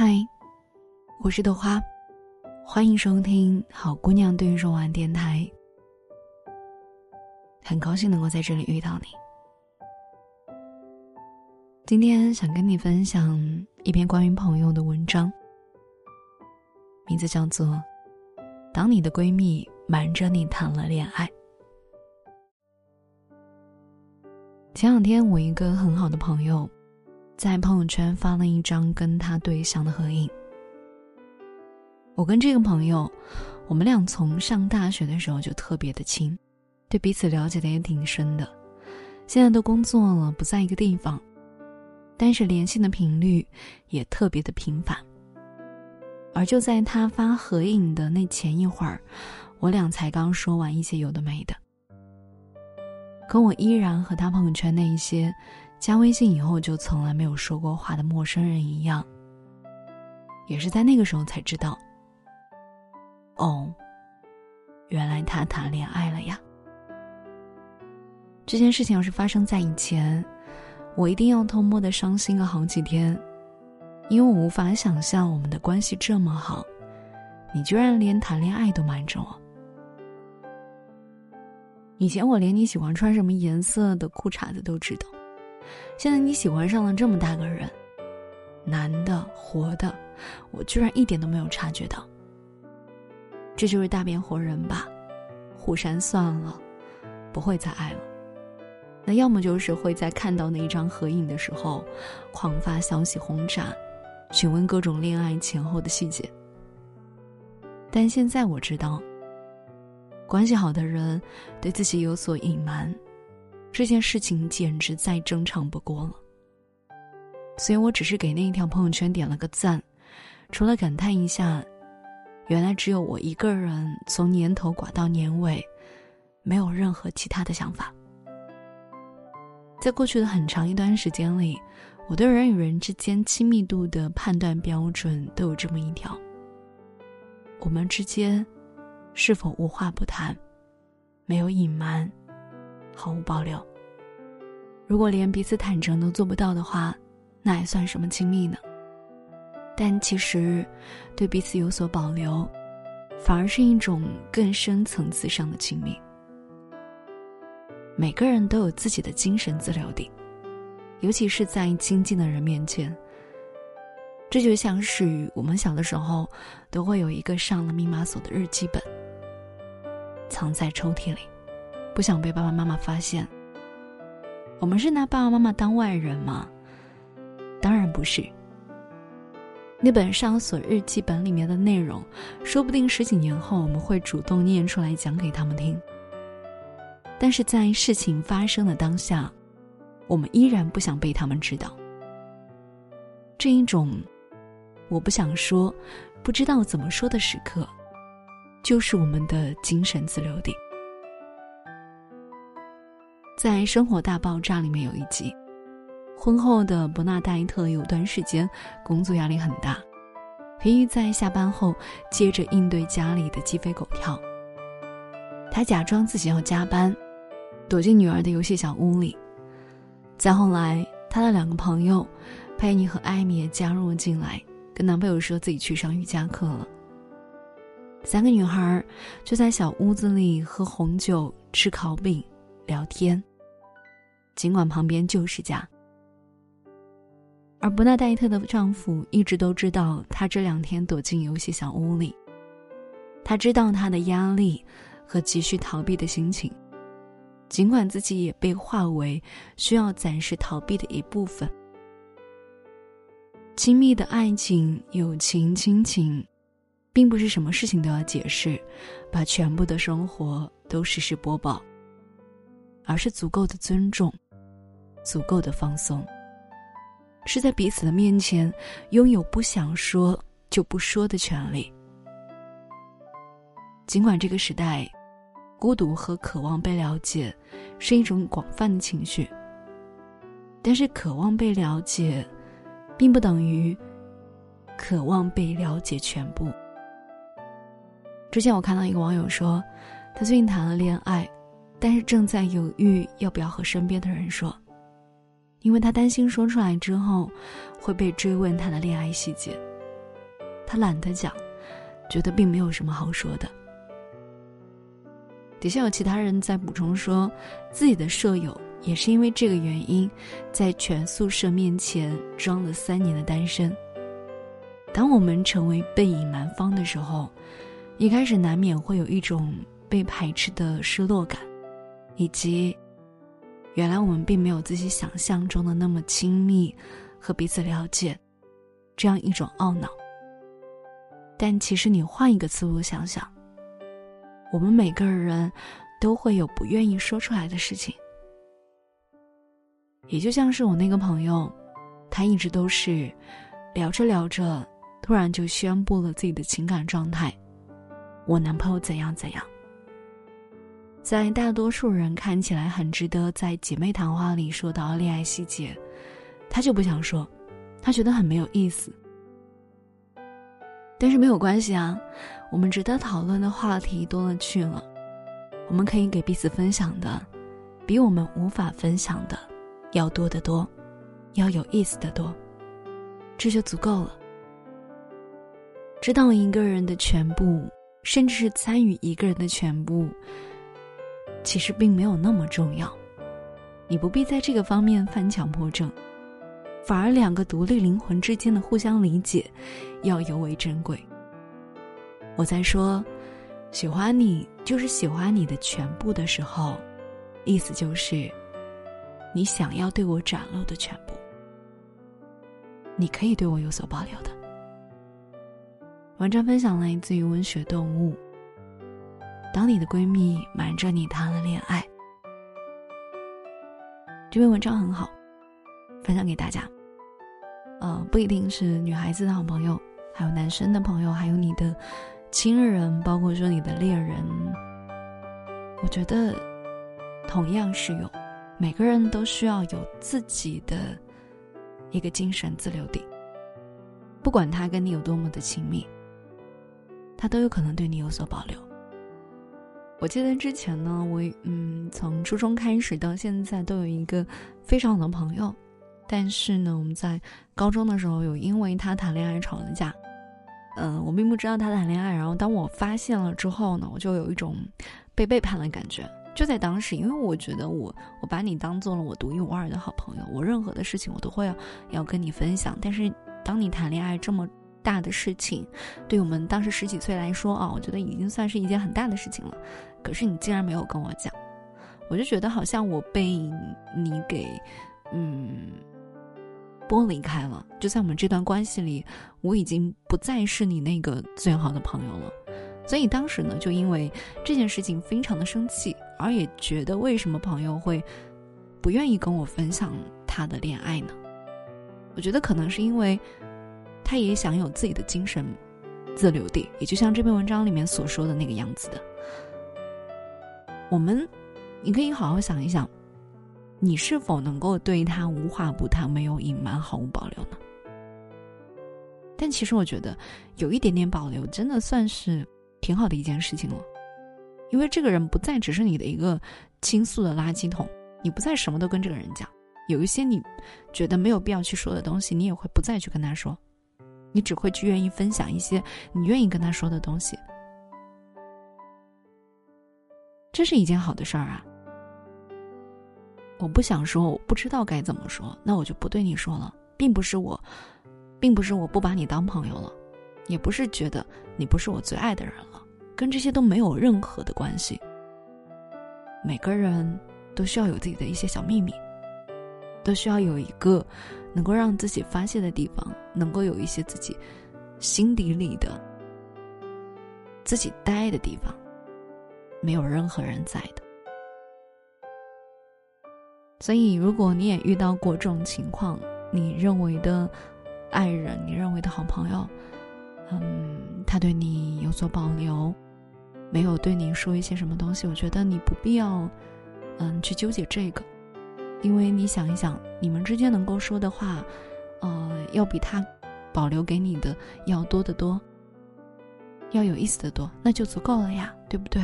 嗨，我是豆花，欢迎收听好姑娘对你说晚电台。很高兴能够在这里遇到你。今天想跟你分享一篇关于朋友的文章，名字叫做《当你的闺蜜瞒着你谈了恋爱》。前两天，我一个很好的朋友，在朋友圈发了一张跟他对象的合影。我跟这个朋友，我们俩从上大学的时候就特别的亲，对彼此了解的也挺深的。现在都工作了，不在一个地方。但是联系的频率也特别的频繁，而就在他发合影的那前一会儿，我俩才刚说完一些有的没的，可我依然和他朋友圈那一些加微信以后就从来没有说过话的陌生人一样，也是在那个时候才知道，哦，原来他谈恋爱了呀。这件事情要是发生在以前。我一定要偷摸的伤心个好几天，因为我无法想象我们的关系这么好，你居然连谈恋爱都瞒着我。以前我连你喜欢穿什么颜色的裤衩子都知道，现在你喜欢上了这么大个人，男的活的，我居然一点都没有察觉到。这就是大变活人吧？互删算了，不会再爱了。那要么就是会在看到那一张合影的时候，狂发消息轰炸，询问各种恋爱前后的细节。但现在我知道，关系好的人对自己有所隐瞒，这件事情简直再正常不过了。所以我只是给那一条朋友圈点了个赞，除了感叹一下，原来只有我一个人从年头寡到年尾，没有任何其他的想法。在过去的很长一段时间里，我对人与人之间亲密度的判断标准都有这么一条：我们之间是否无话不谈，没有隐瞒，毫无保留。如果连彼此坦诚都做不到的话，那还算什么亲密呢？但其实，对彼此有所保留，反而是一种更深层次上的亲密。每个人都有自己的精神自留地，尤其是在亲近的人面前。这就像是我们小的时候，都会有一个上了密码锁的日记本，藏在抽屉里，不想被爸爸妈妈发现。我们是拿爸爸妈妈当外人吗？当然不是。那本上锁日记本里面的内容，说不定十几年后我们会主动念出来讲给他们听。但是在事情发生的当下，我们依然不想被他们知道。这一种我不想说、不知道怎么说的时刻，就是我们的精神自留地。在《生活大爆炸》里面有一集，婚后的伯纳戴特有段时间工作压力很大，疲于在下班后接着应对家里的鸡飞狗跳。他假装自己要加班。躲进女儿的游戏小屋里。再后来，她的两个朋友佩妮和艾米也加入了进来，跟男朋友说自己去上瑜伽课了。三个女孩就在小屋子里喝红酒、吃烤饼、聊天。尽管旁边就是家，而伯纳黛特的丈夫一直都知道她这两天躲进游戏小屋里。他知道她的压力和急需逃避的心情。尽管自己也被化为需要暂时逃避的一部分，亲密的爱情、友情、亲情，并不是什么事情都要解释，把全部的生活都实时播报，而是足够的尊重，足够的放松，是在彼此的面前拥有不想说就不说的权利。尽管这个时代。孤独和渴望被了解，是一种广泛的情绪。但是，渴望被了解，并不等于渴望被了解全部。之前我看到一个网友说，他最近谈了恋爱，但是正在犹豫要不要和身边的人说，因为他担心说出来之后会被追问他的恋爱细节。他懒得讲，觉得并没有什么好说的。底下有其他人在补充说，自己的舍友也是因为这个原因，在全宿舍面前装了三年的单身。当我们成为背影男方的时候，一开始难免会有一种被排斥的失落感，以及原来我们并没有自己想象中的那么亲密和彼此了解，这样一种懊恼。但其实你换一个思路想想。我们每个人都会有不愿意说出来的事情，也就像是我那个朋友，他一直都是聊着聊着，突然就宣布了自己的情感状态：我男朋友怎样怎样。在大多数人看起来很值得在姐妹谈话里说到恋爱细节，他就不想说，他觉得很没有意思。但是没有关系啊，我们值得讨论的话题多了去了，我们可以给彼此分享的，比我们无法分享的要多得多，要有意思的多，这就足够了。知道一个人的全部，甚至是参与一个人的全部，其实并没有那么重要，你不必在这个方面犯强迫症。反而，两个独立灵魂之间的互相理解，要尤为珍贵。我在说，喜欢你就是喜欢你的全部的时候，意思就是，你想要对我展露的全部，你可以对我有所保留的。文章分享来自于文学动物。当你的闺蜜瞒着你谈了恋爱，这篇文章很好，分享给大家。呃，不一定是女孩子的好朋友，还有男生的朋友，还有你的亲人，包括说你的恋人。我觉得同样适用，每个人都需要有自己的一个精神自留地。不管他跟你有多么的亲密，他都有可能对你有所保留。我记得之前呢，我嗯，从初中开始到现在，都有一个非常好的朋友。但是呢，我们在高中的时候有因为他谈恋爱吵了架，嗯，我并不知道他谈恋爱。然后当我发现了之后呢，我就有一种被背叛的感觉。就在当时，因为我觉得我我把你当做了我独一无二的好朋友，我任何的事情我都会要要跟你分享。但是当你谈恋爱这么大的事情，对我们当时十几岁来说啊，我觉得已经算是一件很大的事情了。可是你竟然没有跟我讲，我就觉得好像我被你给嗯。剥离开了，就在我们这段关系里，我已经不再是你那个最好的朋友了。所以当时呢，就因为这件事情非常的生气，而也觉得为什么朋友会不愿意跟我分享他的恋爱呢？我觉得可能是因为他也想有自己的精神自留地，也就像这篇文章里面所说的那个样子的。我们，你可以好好想一想。你是否能够对他无话不谈、没有隐瞒、毫无保留呢？但其实我觉得，有一点点保留，真的算是挺好的一件事情了。因为这个人不再只是你的一个倾诉的垃圾桶，你不再什么都跟这个人讲。有一些你觉得没有必要去说的东西，你也会不再去跟他说，你只会去愿意分享一些你愿意跟他说的东西。这是一件好的事儿啊。我不想说，我不知道该怎么说，那我就不对你说了，并不是我，并不是我不把你当朋友了，也不是觉得你不是我最爱的人了，跟这些都没有任何的关系。每个人都需要有自己的一些小秘密，都需要有一个能够让自己发泄的地方，能够有一些自己心底里的自己待的地方，没有任何人在的。所以，如果你也遇到过这种情况，你认为的爱人，你认为的好朋友，嗯，他对你有所保留，没有对你说一些什么东西，我觉得你不必要，嗯，去纠结这个，因为你想一想，你们之间能够说的话，呃，要比他保留给你的要多得多，要有意思的多，那就足够了呀，对不对？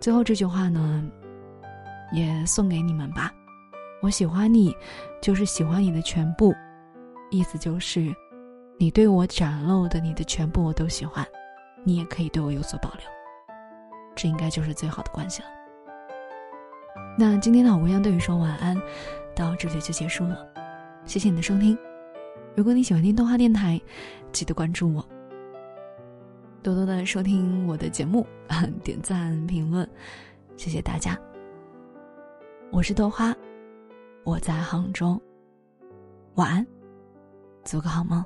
最后这句话呢？也送给你们吧，我喜欢你，就是喜欢你的全部，意思就是，你对我展露的你的全部我都喜欢，你也可以对我有所保留，这应该就是最好的关系了。那今天的我要对你说晚安，到这里就结束了，谢谢你的收听。如果你喜欢听动画电台，记得关注我，多多的收听我的节目，点赞评论，谢谢大家。我是豆花，我在杭州，晚安，做个好梦。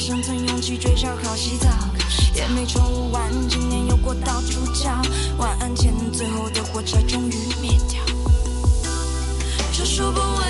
生存勇气，追烧烤洗澡。也没抽完，今年又过到主角。晚安前，最后的火柴终于灭掉。这数不完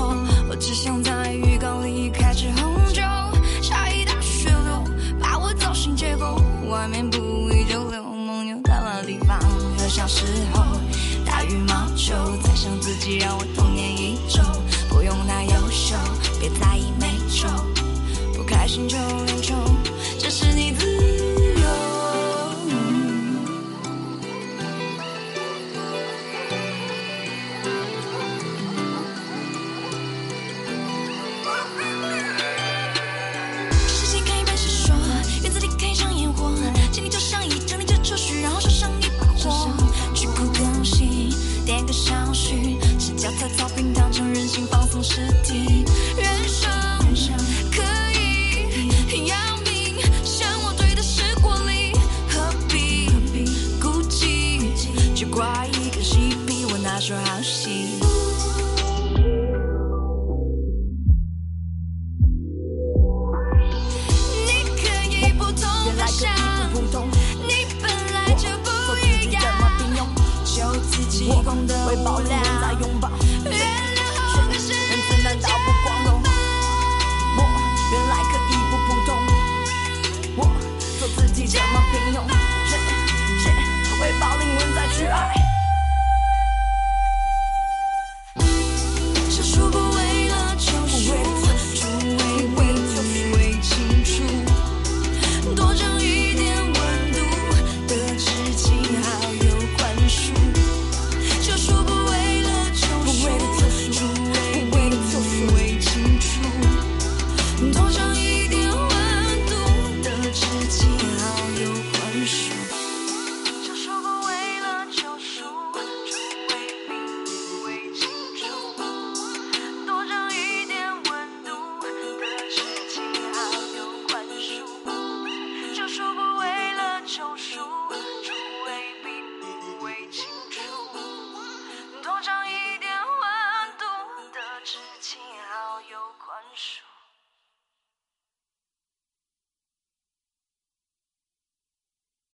我。只想在浴缸里开支红酒，下一大雪流，把我造型结构，外面不宜久留。地方和小时候打羽毛球，在想自己让我童年一周，不用太优秀，别在意美丑，不开心就练我会保留在拥抱。